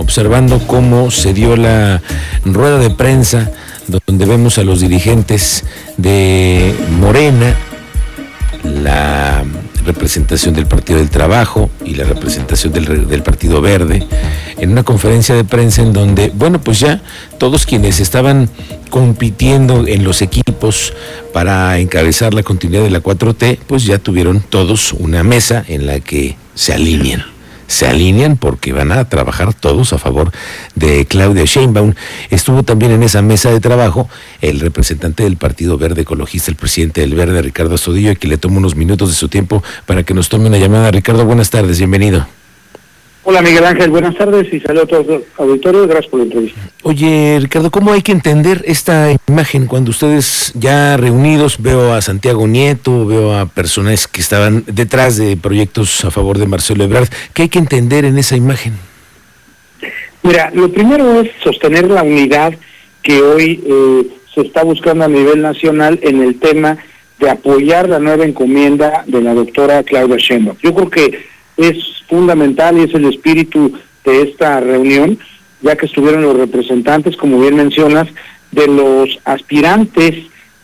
observando cómo se dio la rueda de prensa donde vemos a los dirigentes de Morena, la representación del Partido del Trabajo y la representación del, Partido Verde, en una conferencia de prensa en donde, bueno, pues ya todos quienes estaban compitiendo en los equipos para encabezar la continuidad de la 4T, pues ya tuvieron todos una mesa en la que se alinean se alinean porque van a trabajar todos a favor de Claudia Sheinbaum. Estuvo también en esa mesa de trabajo el representante del Partido Verde Ecologista, el presidente del Verde, Ricardo Astudillo, y que le tomo unos minutos de su tiempo para que nos tome una llamada. Ricardo, buenas tardes, bienvenido. Hola Miguel Ángel, buenas tardes y saludos a todos los auditores, gracias por la entrevista. Oye Ricardo, ¿cómo hay que entender esta imagen cuando ustedes ya reunidos, veo a Santiago Nieto, veo a personas que estaban detrás de proyectos a favor de Marcelo Ebrard, ¿qué hay que entender en esa imagen? Mira, lo primero es sostener la unidad que hoy eh, se está buscando a nivel nacional en el tema de apoyar la nueva encomienda de la doctora Claudia Sheinbaum. Yo creo que es fundamental y es el espíritu de esta reunión, ya que estuvieron los representantes, como bien mencionas, de los aspirantes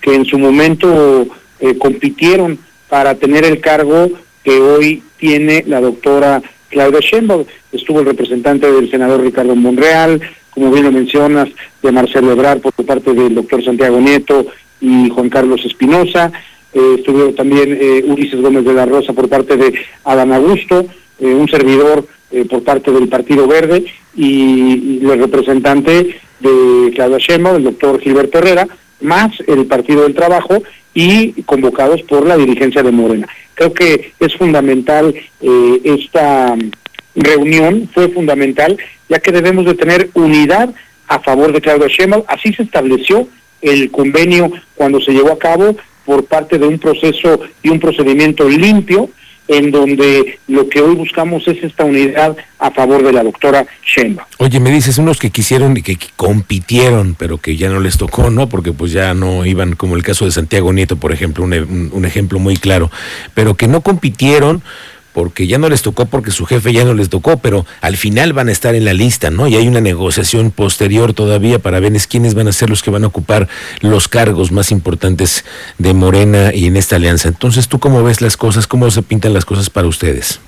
que en su momento eh, compitieron para tener el cargo que hoy tiene la doctora Claudia Sheinbaum. Estuvo el representante del senador Ricardo Monreal, como bien lo mencionas, de Marcelo Ebrard por parte del doctor Santiago Nieto y Juan Carlos Espinosa. Eh, estuvo también eh, Ulises Gómez de la Rosa por parte de Adán Augusto, eh, un servidor por parte del Partido Verde y, el representante de Claudia Sheinbaum, el doctor Gilberto Herrera, más el Partido del Trabajo y convocados por la dirigencia de Morena. Creo que es fundamental esta reunión, fue fundamental, ya que debemos de tener unidad a favor de Claudia Sheinbaum. Así se estableció el convenio cuando se llevó a cabo por parte de un proceso y un procedimiento limpio en donde lo que hoy buscamos es esta unidad a favor de la doctora Sheinbaum. Oye, me dices unos que quisieron y que compitieron, pero que ya no les tocó, ¿no? Porque pues ya no iban, como el caso de Santiago Nieto, por ejemplo, un, un ejemplo muy claro, pero que no compitieron porque ya no les tocó porque su jefe ya no les tocó, pero al final van a estar en la lista, ¿no? Y hay una negociación posterior todavía para ver quiénes van a ser los que van a ocupar los cargos más importantes de Morena y en esta alianza. Entonces, ¿tú cómo ves las cosas? ¿Cómo se pintan las cosas para ustedes?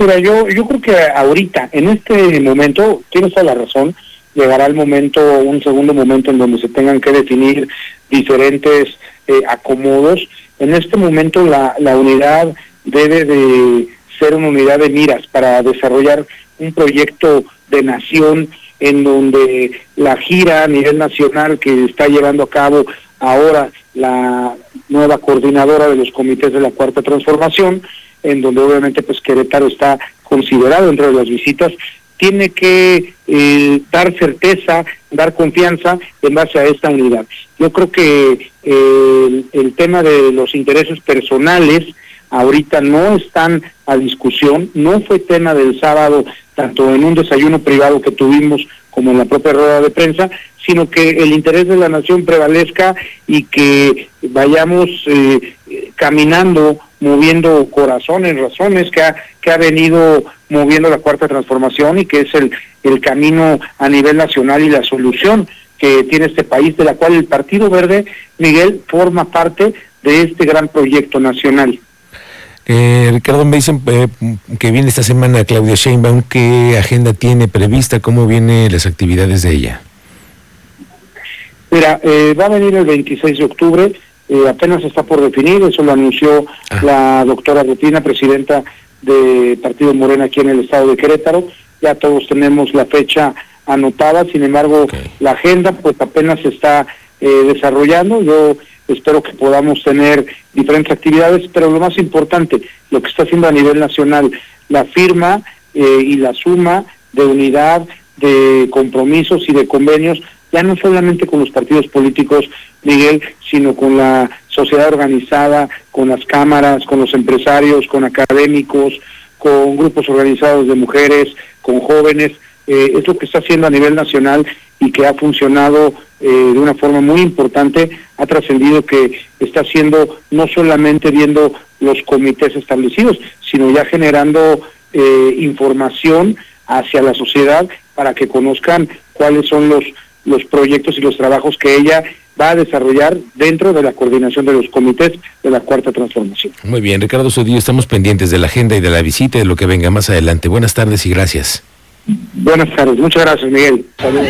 Mira, yo, yo creo que ahorita, en este momento, tienes toda la razón, llegará el momento, un segundo momento en donde se tengan que definir diferentes eh, acomodos. En este momento la, la unidad debe de ser una unidad de miras para desarrollar un proyecto de nación en donde la gira a nivel nacional que está llevando a cabo ahora la nueva coordinadora de los comités de la cuarta transformación, en donde obviamente pues Querétaro está considerado entre las visitas, tiene que eh, dar certeza, dar confianza en base a esta unidad. Yo creo que eh, el tema de los intereses personales ahorita no están a discusión, no fue tema del sábado, tanto en un desayuno privado que tuvimos como en la propia rueda de prensa, sino que el interés de la nación prevalezca y que vayamos eh, caminando, moviendo corazones, razones que ha, que ha venido moviendo la cuarta transformación y que es el, el camino a nivel nacional y la solución que tiene este país, de la cual el Partido Verde, Miguel, forma parte de este gran proyecto nacional. Eh, Ricardo, me dicen eh, que viene esta semana Claudia Sheinbaum. ¿Qué agenda tiene prevista? ¿Cómo vienen las actividades de ella? Mira, eh, va a venir el 26 de octubre. Eh, apenas está por definir. Eso lo anunció ah. la doctora Rutina, presidenta de Partido Morena aquí en el estado de Querétaro. Ya todos tenemos la fecha anotada. Sin embargo, la agenda pues apenas se está desarrollando. Yo espero que podamos tener diferentes actividades, pero lo más importante, lo que está haciendo a nivel nacional, la firma eh, y la suma de unidad, de compromisos y de convenios, ya no solamente con los partidos políticos, Miguel, sino con la sociedad organizada, con las cámaras, con los empresarios, con académicos, con grupos organizados de mujeres, con jóvenes, eh, es lo que está haciendo a nivel nacional y que ha funcionado eh, de una forma muy importante, ha trascendido que está haciendo no solamente viendo los comités establecidos, sino ya generando eh, información hacia la sociedad para que conozcan cuáles son los, los proyectos y los trabajos que ella va a desarrollar dentro de la coordinación de los comités de la Cuarta Transformación. Muy bien, Ricardo Sodillo, estamos pendientes de la agenda y de la visita y de lo que venga más adelante. Buenas tardes y gracias. Buenas tardes, muchas gracias Miguel. Saludos.